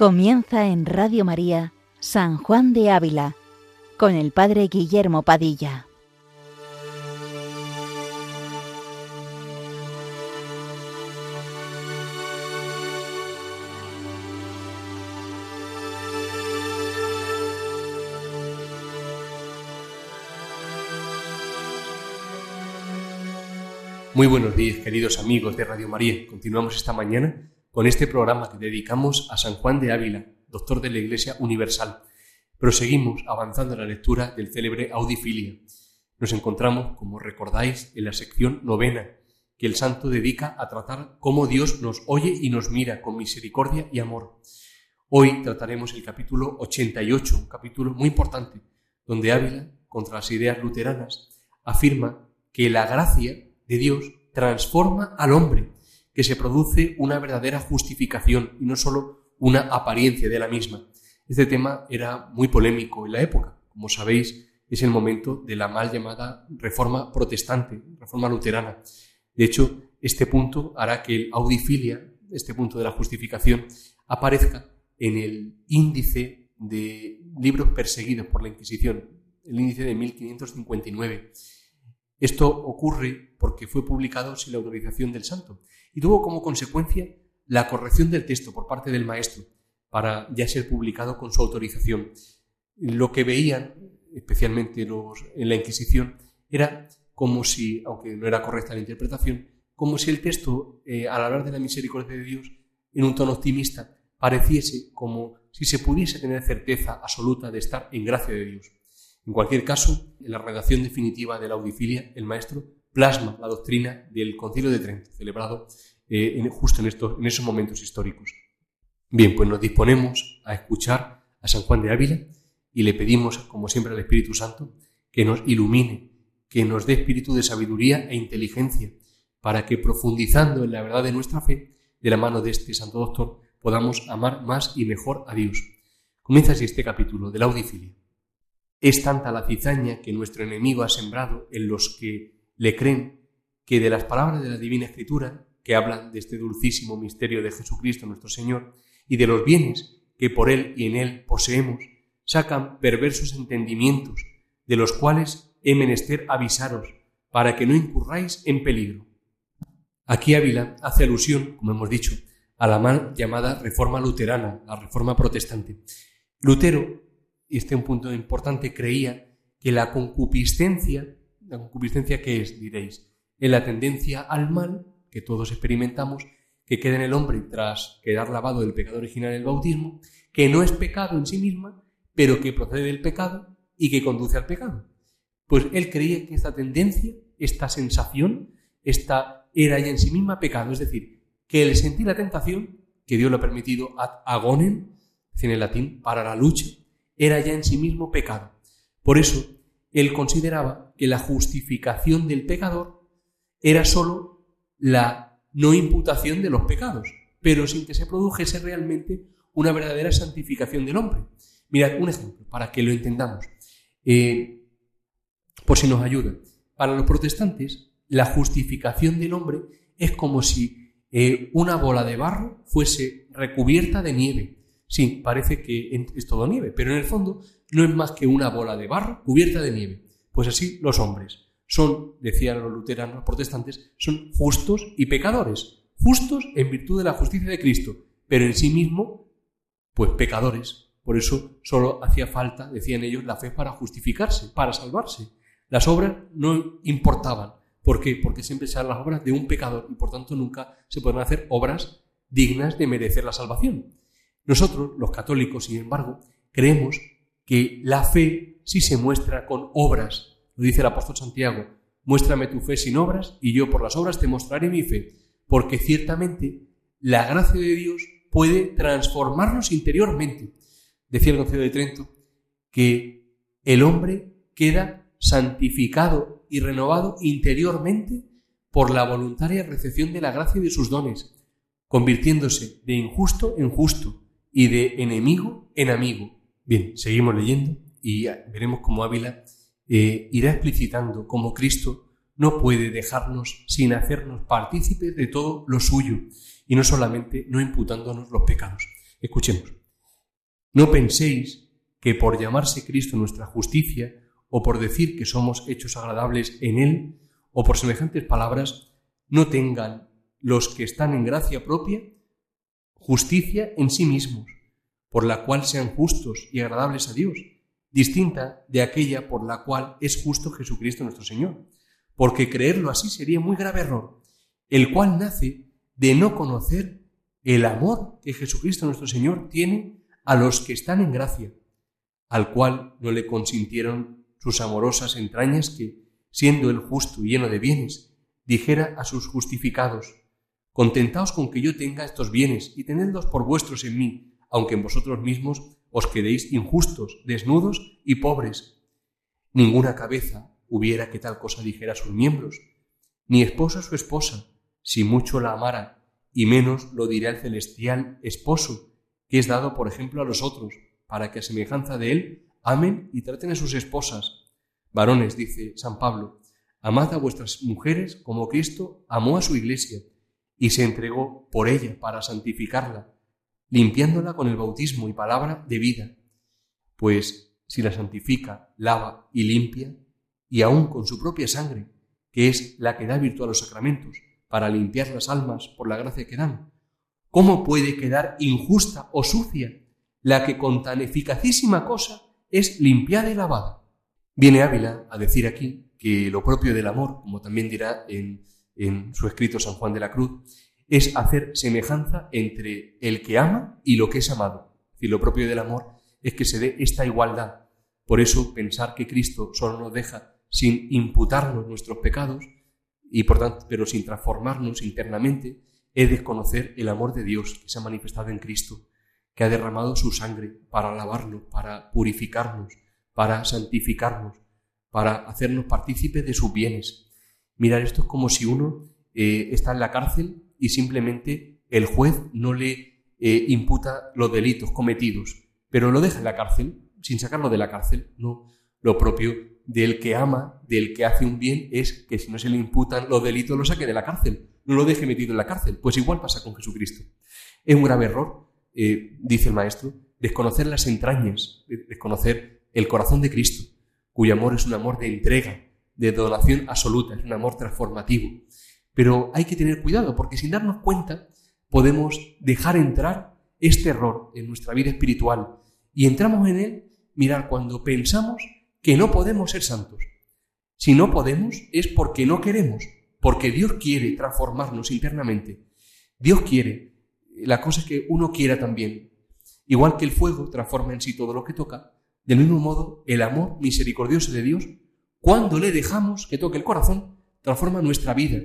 Comienza en Radio María San Juan de Ávila con el Padre Guillermo Padilla. Muy buenos días, queridos amigos de Radio María. Continuamos esta mañana con este programa que dedicamos a San Juan de Ávila, doctor de la Iglesia Universal. Proseguimos avanzando en la lectura del célebre Audifilia. Nos encontramos, como recordáis, en la sección novena, que el santo dedica a tratar cómo Dios nos oye y nos mira con misericordia y amor. Hoy trataremos el capítulo 88, un capítulo muy importante, donde Ávila, contra las ideas luteranas, afirma que la gracia de Dios transforma al hombre, que se produce una verdadera justificación y no solo una apariencia de la misma. Este tema era muy polémico en la época. Como sabéis, es el momento de la mal llamada reforma protestante, reforma luterana. De hecho, este punto hará que el audifilia, este punto de la justificación, aparezca en el índice de libros perseguidos por la Inquisición, el índice de 1559. Esto ocurre porque fue publicado sin la autorización del santo y tuvo como consecuencia la corrección del texto por parte del maestro para ya ser publicado con su autorización. Lo que veían, especialmente los, en la Inquisición, era como si, aunque no era correcta la interpretación, como si el texto, eh, al hablar de la misericordia de Dios, en un tono optimista, pareciese como si se pudiese tener certeza absoluta de estar en gracia de Dios. En cualquier caso, en la redacción definitiva de la audifilia, el maestro plasma la doctrina del Concilio de Trento, celebrado eh, justo en, estos, en esos momentos históricos. Bien, pues nos disponemos a escuchar a San Juan de Ávila y le pedimos, como siempre, al Espíritu Santo que nos ilumine, que nos dé espíritu de sabiduría e inteligencia, para que profundizando en la verdad de nuestra fe, de la mano de este Santo Doctor, podamos amar más y mejor a Dios. Comienza así este capítulo de la audifilia. Es tanta la cizaña que nuestro enemigo ha sembrado en los que le creen que de las palabras de la Divina Escritura, que hablan de este dulcísimo misterio de Jesucristo nuestro Señor, y de los bienes que por Él y en Él poseemos, sacan perversos entendimientos, de los cuales he menester avisaros, para que no incurráis en peligro. Aquí Ávila hace alusión, como hemos dicho, a la mal llamada reforma luterana, la reforma protestante. Lutero y este es un punto importante, creía que la concupiscencia, la concupiscencia qué es, diréis, es la tendencia al mal que todos experimentamos, que queda en el hombre tras quedar lavado del pecado original en el bautismo, que no es pecado en sí misma, pero que procede del pecado y que conduce al pecado. Pues él creía que esta tendencia, esta sensación, esta era ya en sí misma pecado, es decir, que el sentir la tentación, que Dios lo ha permitido ad agonen, en el latín, para la lucha, era ya en sí mismo pecado. Por eso, él consideraba que la justificación del pecador era sólo la no imputación de los pecados, pero sin que se produjese realmente una verdadera santificación del hombre. Mirad un ejemplo para que lo entendamos, eh, por si nos ayuda. Para los protestantes, la justificación del hombre es como si eh, una bola de barro fuese recubierta de nieve Sí, parece que es todo nieve, pero en el fondo no es más que una bola de barro cubierta de nieve. Pues así los hombres son, decían los luteranos protestantes, son justos y pecadores. Justos en virtud de la justicia de Cristo, pero en sí mismo, pues pecadores. Por eso solo hacía falta, decían ellos, la fe para justificarse, para salvarse. Las obras no importaban. ¿Por qué? Porque siempre serán las obras de un pecador y por tanto nunca se pueden hacer obras dignas de merecer la salvación. Nosotros, los católicos, sin embargo, creemos que la fe sí se muestra con obras. Lo dice el apóstol Santiago, muéstrame tu fe sin obras y yo por las obras te mostraré mi fe, porque ciertamente la gracia de Dios puede transformarnos interiormente. Decía el Concilio de Trento que el hombre queda santificado y renovado interiormente por la voluntaria recepción de la gracia y de sus dones, convirtiéndose de injusto en justo, y de enemigo en amigo. Bien, seguimos leyendo y veremos cómo Ávila eh, irá explicitando cómo Cristo no puede dejarnos sin hacernos partícipes de todo lo suyo y no solamente no imputándonos los pecados. Escuchemos. No penséis que por llamarse Cristo nuestra justicia, o por decir que somos hechos agradables en Él, o por semejantes palabras, no tengan los que están en gracia propia justicia en sí mismos, por la cual sean justos y agradables a Dios, distinta de aquella por la cual es justo Jesucristo nuestro Señor, porque creerlo así sería muy grave error, el cual nace de no conocer el amor que Jesucristo nuestro Señor tiene a los que están en gracia, al cual no le consintieron sus amorosas entrañas que, siendo el justo y lleno de bienes, dijera a sus justificados, Contentaos con que yo tenga estos bienes y tenedlos por vuestros en mí, aunque en vosotros mismos os quedéis injustos, desnudos y pobres. Ninguna cabeza hubiera que tal cosa dijera a sus miembros, ni esposa a su esposa, si mucho la amara, y menos lo dirá el celestial esposo, que es dado, por ejemplo, a los otros, para que a semejanza de él amen y traten a sus esposas. Varones, dice San Pablo, amad a vuestras mujeres como Cristo amó a su iglesia y se entregó por ella para santificarla, limpiándola con el bautismo y palabra de vida. Pues si la santifica, lava y limpia, y aun con su propia sangre, que es la que da virtud a los sacramentos, para limpiar las almas por la gracia que dan, ¿cómo puede quedar injusta o sucia la que con tan eficacísima cosa es limpiada y lavada. Viene Ávila a decir aquí que lo propio del amor, como también dirá en, su escrito San Juan de la Cruz, es hacer semejanza entre el que ama y lo que es amado. Y lo propio del amor es que se dé esta igualdad. Por eso pensar que Cristo solo nos deja sin imputarnos nuestros pecados y por tanto, pero sin transformarnos internamente, es desconocer el amor de Dios que se ha manifestado en Cristo que ha derramado su sangre para lavarnos, para purificarnos, para santificarnos, para hacernos partícipes de sus bienes. Mirar esto es como si uno eh, está en la cárcel y simplemente el juez no le eh, imputa los delitos cometidos, pero lo deja en la cárcel, sin sacarlo de la cárcel. No, lo propio del que ama, del que hace un bien, es que si no se le imputan los delitos lo saque de la cárcel, no lo deje metido en la cárcel. Pues igual pasa con Jesucristo. Es un grave error eh, dice el maestro, desconocer las entrañas, desconocer el corazón de Cristo, cuyo amor es un amor de entrega, de donación absoluta, es un amor transformativo. Pero hay que tener cuidado porque sin darnos cuenta podemos dejar entrar este error en nuestra vida espiritual y entramos en él, mirar, cuando pensamos que no podemos ser santos. Si no podemos es porque no queremos, porque Dios quiere transformarnos internamente. Dios quiere la cosa es que uno quiera también. Igual que el fuego transforma en sí todo lo que toca, del mismo modo el amor misericordioso de Dios, cuando le dejamos que toque el corazón, transforma nuestra vida,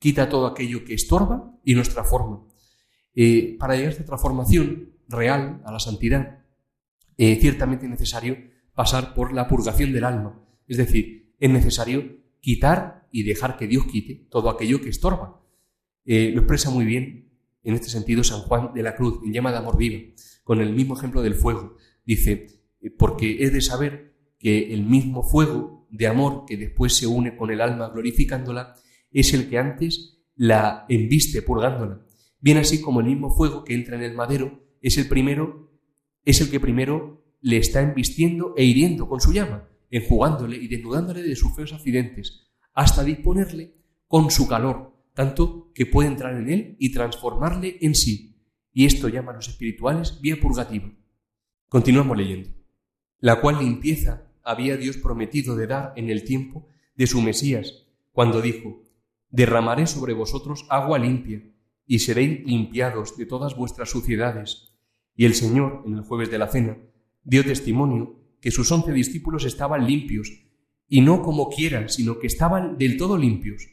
quita todo aquello que estorba y nos transforma. Eh, para llegar a esta transformación real, a la santidad, eh, ciertamente es necesario pasar por la purgación del alma. Es decir, es necesario quitar y dejar que Dios quite todo aquello que estorba. Eh, lo expresa muy bien en este sentido San Juan de la Cruz, en llama de amor viva, con el mismo ejemplo del fuego. Dice, eh, porque es de saber que el mismo fuego de amor que después se une con el alma glorificándola, es el que antes la embiste purgándola. Bien así como el mismo fuego que entra en el madero es el primero, es el que primero le está embistiendo e hiriendo con su llama, enjugándole y desnudándole de sus feos accidentes, hasta disponerle con su calor tanto que puede entrar en él y transformarle en sí. Y esto llaman los espirituales vía purgativa. Continuamos leyendo. La cual limpieza había Dios prometido de dar en el tiempo de su Mesías, cuando dijo, Derramaré sobre vosotros agua limpia, y seréis limpiados de todas vuestras suciedades. Y el Señor, en el jueves de la cena, dio testimonio que sus once discípulos estaban limpios, y no como quieran, sino que estaban del todo limpios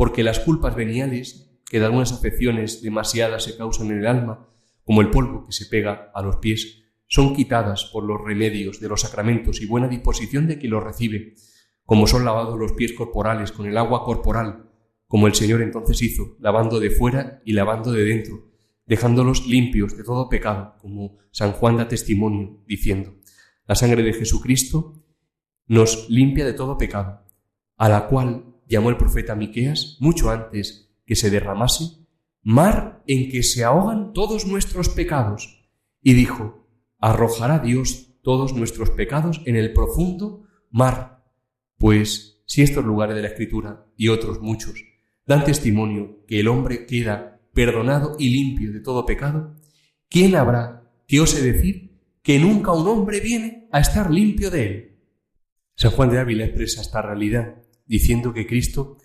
porque las culpas veniales, que de algunas afecciones demasiadas se causan en el alma, como el polvo que se pega a los pies, son quitadas por los remedios de los sacramentos y buena disposición de quien los recibe, como son lavados los pies corporales con el agua corporal, como el Señor entonces hizo, lavando de fuera y lavando de dentro, dejándolos limpios de todo pecado, como San Juan da testimonio, diciendo, la sangre de Jesucristo nos limpia de todo pecado, a la cual llamó el profeta Miqueas mucho antes que se derramase, mar en que se ahogan todos nuestros pecados, y dijo, arrojará Dios todos nuestros pecados en el profundo mar. Pues si estos lugares de la Escritura y otros muchos dan testimonio que el hombre queda perdonado y limpio de todo pecado, ¿quién habrá que ose decir que nunca un hombre viene a estar limpio de él? San Juan de Ávila expresa esta realidad diciendo que Cristo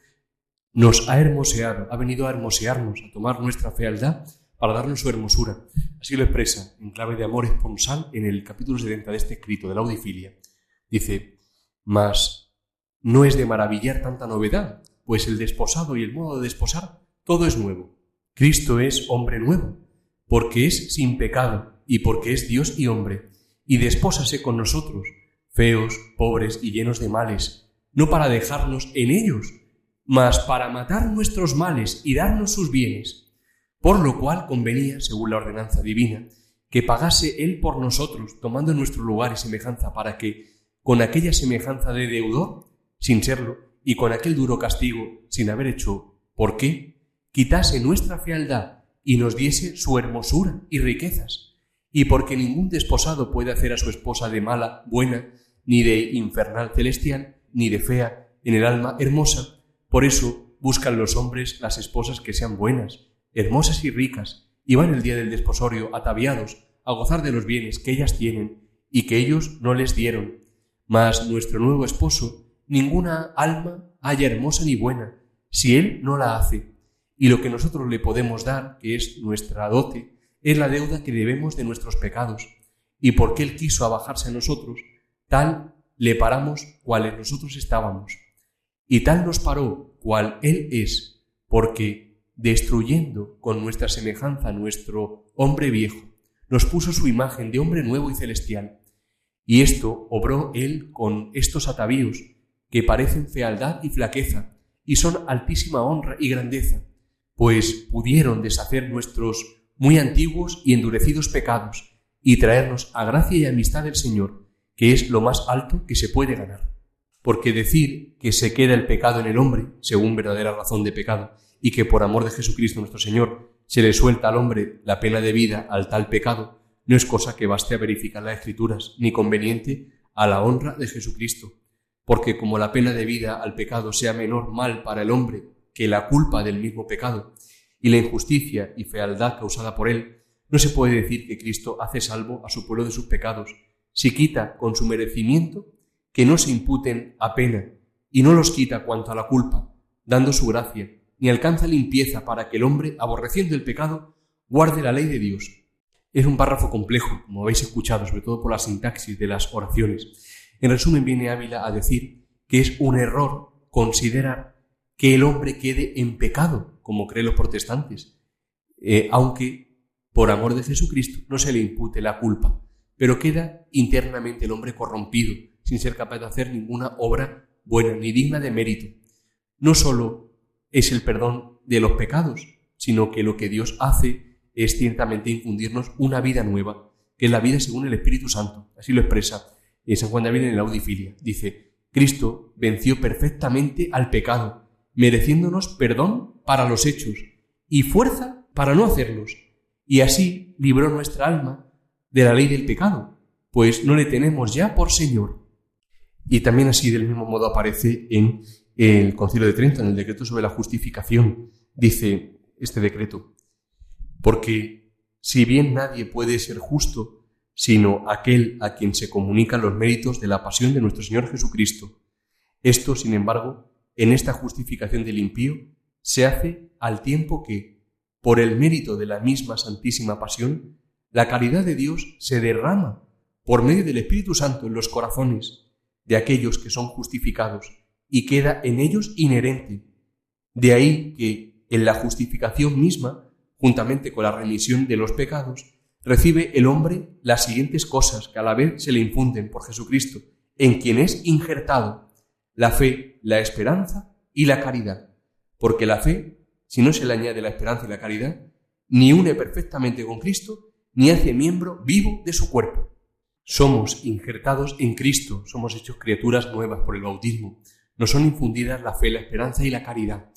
nos ha hermoseado, ha venido a hermosearnos, a tomar nuestra fealdad para darnos su hermosura. Así lo expresa en clave de amor esponsal en el capítulo 70 de este escrito de la Audifilia. Dice, mas no es de maravillar tanta novedad, pues el desposado y el modo de desposar, todo es nuevo. Cristo es hombre nuevo, porque es sin pecado y porque es Dios y hombre, y despósase con nosotros, feos, pobres y llenos de males, no para dejarnos en ellos, mas para matar nuestros males y darnos sus bienes, por lo cual convenía, según la ordenanza divina, que pagase Él por nosotros, tomando nuestro lugar y semejanza, para que, con aquella semejanza de deudor, sin serlo, y con aquel duro castigo, sin haber hecho por qué, quitase nuestra fealdad y nos diese su hermosura y riquezas, y porque ningún desposado puede hacer a su esposa de mala, buena, ni de infernal celestial, ni de fea en el alma hermosa, por eso buscan los hombres las esposas que sean buenas, hermosas y ricas, y van el día del desposorio ataviados a gozar de los bienes que ellas tienen y que ellos no les dieron. Mas nuestro nuevo esposo, ninguna alma haya hermosa ni buena, si él no la hace. Y lo que nosotros le podemos dar, que es nuestra dote, es la deuda que debemos de nuestros pecados. Y porque él quiso abajarse a nosotros, tal le paramos cuales nosotros estábamos y tal nos paró cual Él es, porque, destruyendo con nuestra semejanza nuestro hombre viejo, nos puso su imagen de hombre nuevo y celestial. Y esto obró Él con estos atavíos, que parecen fealdad y flaqueza, y son altísima honra y grandeza, pues pudieron deshacer nuestros muy antiguos y endurecidos pecados, y traernos a gracia y amistad del Señor, que es lo más alto que se puede ganar. Porque decir que se queda el pecado en el hombre, según verdadera razón de pecado, y que por amor de Jesucristo nuestro Señor se le suelta al hombre la pena de vida al tal pecado, no es cosa que baste a verificar las Escrituras, ni conveniente a la honra de Jesucristo, porque como la pena de vida al pecado sea menor mal para el hombre que la culpa del mismo pecado, y la injusticia y fealdad causada por él, no se puede decir que Cristo hace salvo a su pueblo de sus pecados, si quita con su merecimiento que no se imputen a pena, y no los quita cuanto a la culpa, dando su gracia, ni alcanza limpieza para que el hombre, aborreciendo el pecado, guarde la ley de Dios. Es un párrafo complejo, como habéis escuchado, sobre todo por la sintaxis de las oraciones. En resumen, viene Ávila a decir que es un error considerar que el hombre quede en pecado, como creen los protestantes, eh, aunque por amor de Jesucristo no se le impute la culpa, pero queda internamente el hombre corrompido, sin ser capaz de hacer ninguna obra buena ni digna de mérito. No sólo es el perdón de los pecados, sino que lo que Dios hace es ciertamente infundirnos una vida nueva, que es la vida según el Espíritu Santo. Así lo expresa San Juan de en la Audifilia. Dice, Cristo venció perfectamente al pecado, mereciéndonos perdón para los hechos y fuerza para no hacerlos, y así libró nuestra alma de la ley del pecado, pues no le tenemos ya por Señor, y también así del mismo modo aparece en el Concilio de Trento, en el decreto sobre la justificación. Dice este decreto, porque si bien nadie puede ser justo, sino aquel a quien se comunican los méritos de la pasión de nuestro Señor Jesucristo. Esto, sin embargo, en esta justificación del impío, se hace al tiempo que, por el mérito de la misma Santísima Pasión, la caridad de Dios se derrama por medio del Espíritu Santo en los corazones de aquellos que son justificados y queda en ellos inherente. De ahí que en la justificación misma, juntamente con la remisión de los pecados, recibe el hombre las siguientes cosas que a la vez se le infunden por Jesucristo, en quien es injertado la fe, la esperanza y la caridad. Porque la fe, si no se le añade la esperanza y la caridad, ni une perfectamente con Cristo, ni hace miembro vivo de su cuerpo. Somos injertados en Cristo, somos hechos criaturas nuevas por el bautismo. Nos son infundidas la fe, la esperanza y la caridad.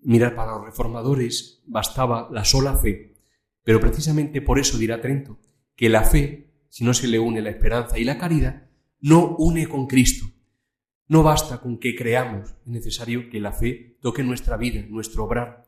Mirad, para los reformadores bastaba la sola fe, pero precisamente por eso dirá Trento, que la fe si no se le une la esperanza y la caridad, no une con Cristo. No basta con que creamos, es necesario que la fe toque nuestra vida, nuestro obrar.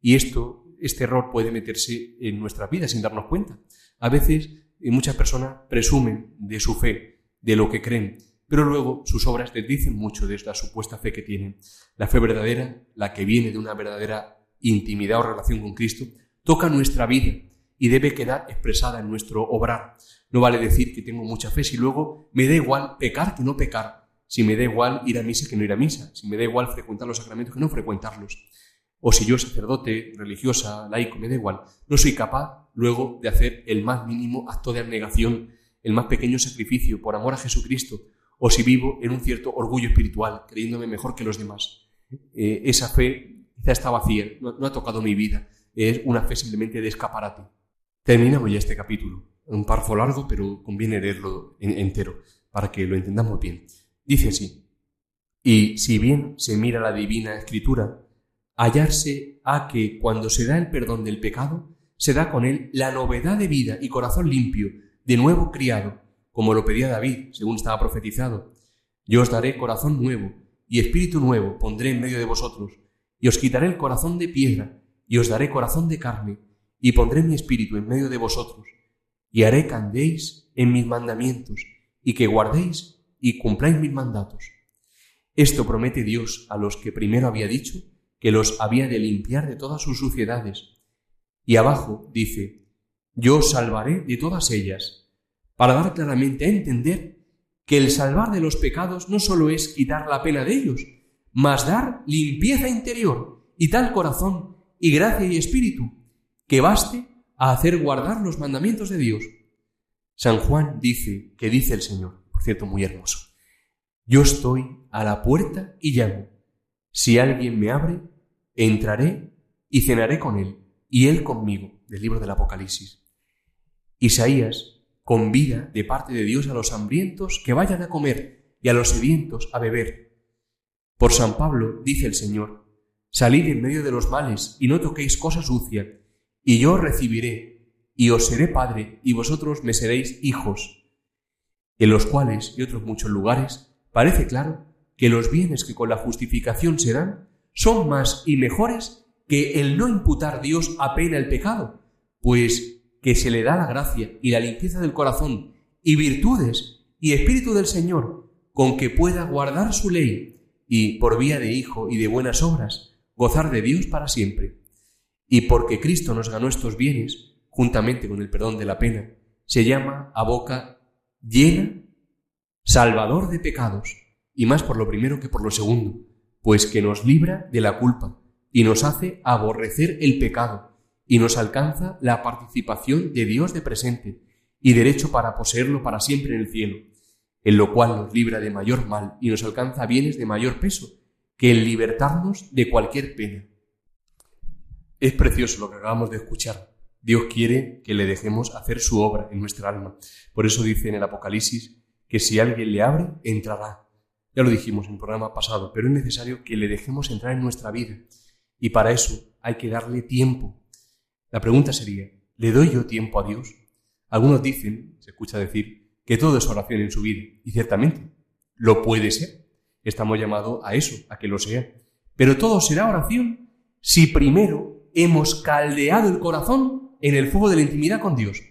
Y esto, este error puede meterse en nuestra vida sin darnos cuenta. A veces eh, muchas personas presumen de su fe, de lo que creen, pero luego sus obras les dicen mucho de esta supuesta fe que tienen. La fe verdadera, la que viene de una verdadera intimidad o relación con Cristo, toca nuestra vida y debe quedar expresada en nuestro obrar. No vale decir que tengo mucha fe si luego me da igual pecar que no pecar, si me da igual ir a misa que no ir a misa, si me da igual frecuentar los sacramentos que no frecuentarlos, o si yo sacerdote, religiosa, laico, me da igual, no soy capaz luego de hacer el más mínimo acto de abnegación, el más pequeño sacrificio por amor a Jesucristo, o si vivo en un cierto orgullo espiritual, creyéndome mejor que los demás. Eh, esa fe quizá está vacía, no, ha tocado mi vida, es una fe simplemente de escaparate. Terminamos ya este capítulo, un párrafo largo, pero conviene leerlo entero para que lo entendamos bien. Dice así, y si bien se mira la divina escritura, hallarse a que cuando se da el perdón del pecado, se da con él la novedad de vida y corazón limpio, de nuevo criado, como lo pedía David, según estaba profetizado. Yo os daré corazón nuevo, y espíritu nuevo pondré en medio de vosotros, y os quitaré el corazón de piedra, y os daré corazón de carne, y pondré mi espíritu en medio de vosotros, y haré que andéis en mis mandamientos, y que guardéis y cumpláis mis mandatos. Esto promete Dios a los que primero había dicho que los había de limpiar de todas sus suciedades. Y abajo dice, yo os salvaré de todas ellas, para dar claramente a entender que el salvar de los pecados no solo es quitar la pena de ellos, mas dar limpieza interior y tal corazón y gracia y espíritu que baste a hacer guardar los mandamientos de Dios. San Juan dice que dice el Señor, por cierto, muy hermoso, yo estoy a la puerta y llamo. Si alguien me abre, entraré y cenaré con él y él conmigo, del libro del Apocalipsis. Isaías convida de parte de Dios a los hambrientos que vayan a comer y a los sedientos a beber. Por San Pablo dice el Señor, salid en medio de los males y no toquéis cosa sucia, y yo recibiré, y os seré padre, y vosotros me seréis hijos. En los cuales y otros muchos lugares parece claro que los bienes que con la justificación se dan son más y mejores que el no imputar Dios a pena el pecado, pues que se le da la gracia y la limpieza del corazón y virtudes y espíritu del Señor con que pueda guardar su ley y, por vía de Hijo y de buenas obras, gozar de Dios para siempre. Y porque Cristo nos ganó estos bienes, juntamente con el perdón de la pena, se llama a boca llena Salvador de pecados, y más por lo primero que por lo segundo, pues que nos libra de la culpa y nos hace aborrecer el pecado y nos alcanza la participación de Dios de presente y derecho para poseerlo para siempre en el cielo, en lo cual nos libra de mayor mal y nos alcanza bienes de mayor peso que el libertarnos de cualquier pena. Es precioso lo que acabamos de escuchar. Dios quiere que le dejemos hacer su obra en nuestra alma. Por eso dice en el Apocalipsis que si alguien le abre, entrará. Ya lo dijimos en el programa pasado, pero es necesario que le dejemos entrar en nuestra vida. Y para eso hay que darle tiempo, la pregunta sería, ¿le doy yo tiempo a Dios? Algunos dicen, se escucha decir, que todo es oración en su vida, y ciertamente, lo puede ser. Estamos llamados a eso, a que lo sea. Pero todo será oración si primero hemos caldeado el corazón en el fuego de la intimidad con Dios,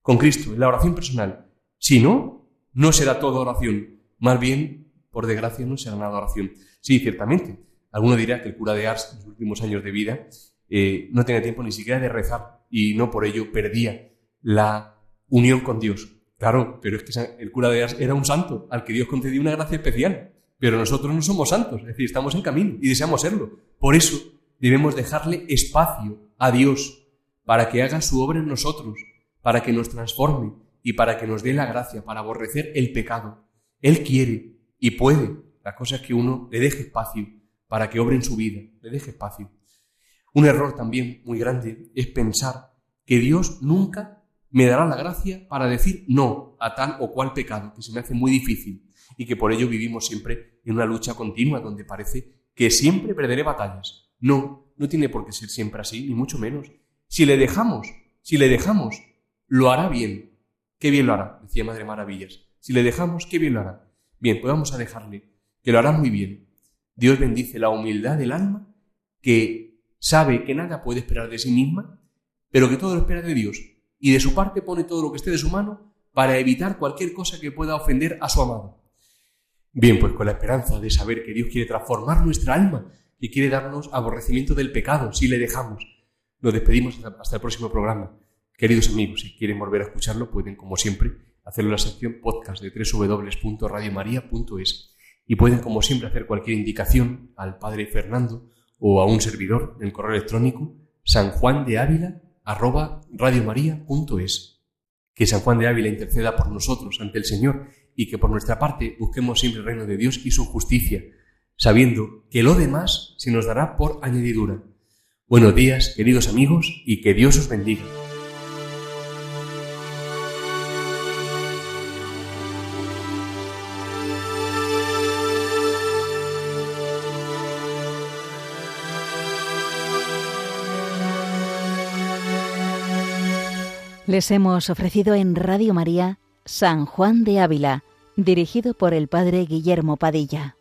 con Cristo, en la oración personal. Si no, no será toda oración. Más bien, por desgracia, no será nada oración. Sí, ciertamente. Alguno dirá que el cura de Ars, en sus últimos años de vida, eh, no tenía tiempo ni siquiera de rezar y no por ello perdía la unión con Dios. Claro, pero es que el cura de Ars era un santo al que Dios concedió una gracia especial. Pero nosotros no somos santos, es decir, estamos en camino y deseamos serlo. Por eso debemos dejarle espacio a Dios para que haga su obra en nosotros, para que nos transforme y para que nos dé la gracia para aborrecer el pecado. Él quiere y puede. La cosa es que uno le deje espacio para que obre en su vida, le deje espacio. Un error también muy grande es pensar que Dios nunca me dará la gracia para decir no a tal o cual pecado, que se me hace muy difícil y que por ello vivimos siempre en una lucha continua donde parece que siempre perderé batallas. No, no tiene por qué ser siempre así, ni mucho menos. Si le dejamos, si le dejamos, lo hará bien. qué bien lo hará, decía Madre Maravillas. Si le dejamos, qué bien lo hará. Bien, pues vamos a dejarle, que lo hará muy bien. Dios bendice la humildad del alma, que sabe que nada puede esperar de sí misma, pero que todo lo espera de Dios, y de su parte pone todo lo que esté de su mano para evitar cualquier cosa que pueda ofender a su amado. Bien, pues con la esperanza de saber que Dios quiere transformar nuestra alma y quiere darnos aborrecimiento del pecado si le dejamos, nos despedimos hasta el próximo programa. Queridos amigos, si quieren volver a escucharlo, pueden, como siempre, hacerlo en la sección podcast de www.radiomaria.es y pueden, como siempre, hacer cualquier indicación al Padre Fernando o a un servidor en el correo electrónico sanjuandeávila@radiomaria.es. Que San Juan de Ávila interceda por nosotros ante el Señor y que por nuestra parte busquemos siempre el reino de Dios y su justicia, sabiendo que lo demás se nos dará por añadidura. Buenos días, queridos amigos, y que Dios os bendiga. Les hemos ofrecido en Radio María San Juan de Ávila, dirigido por el Padre Guillermo Padilla.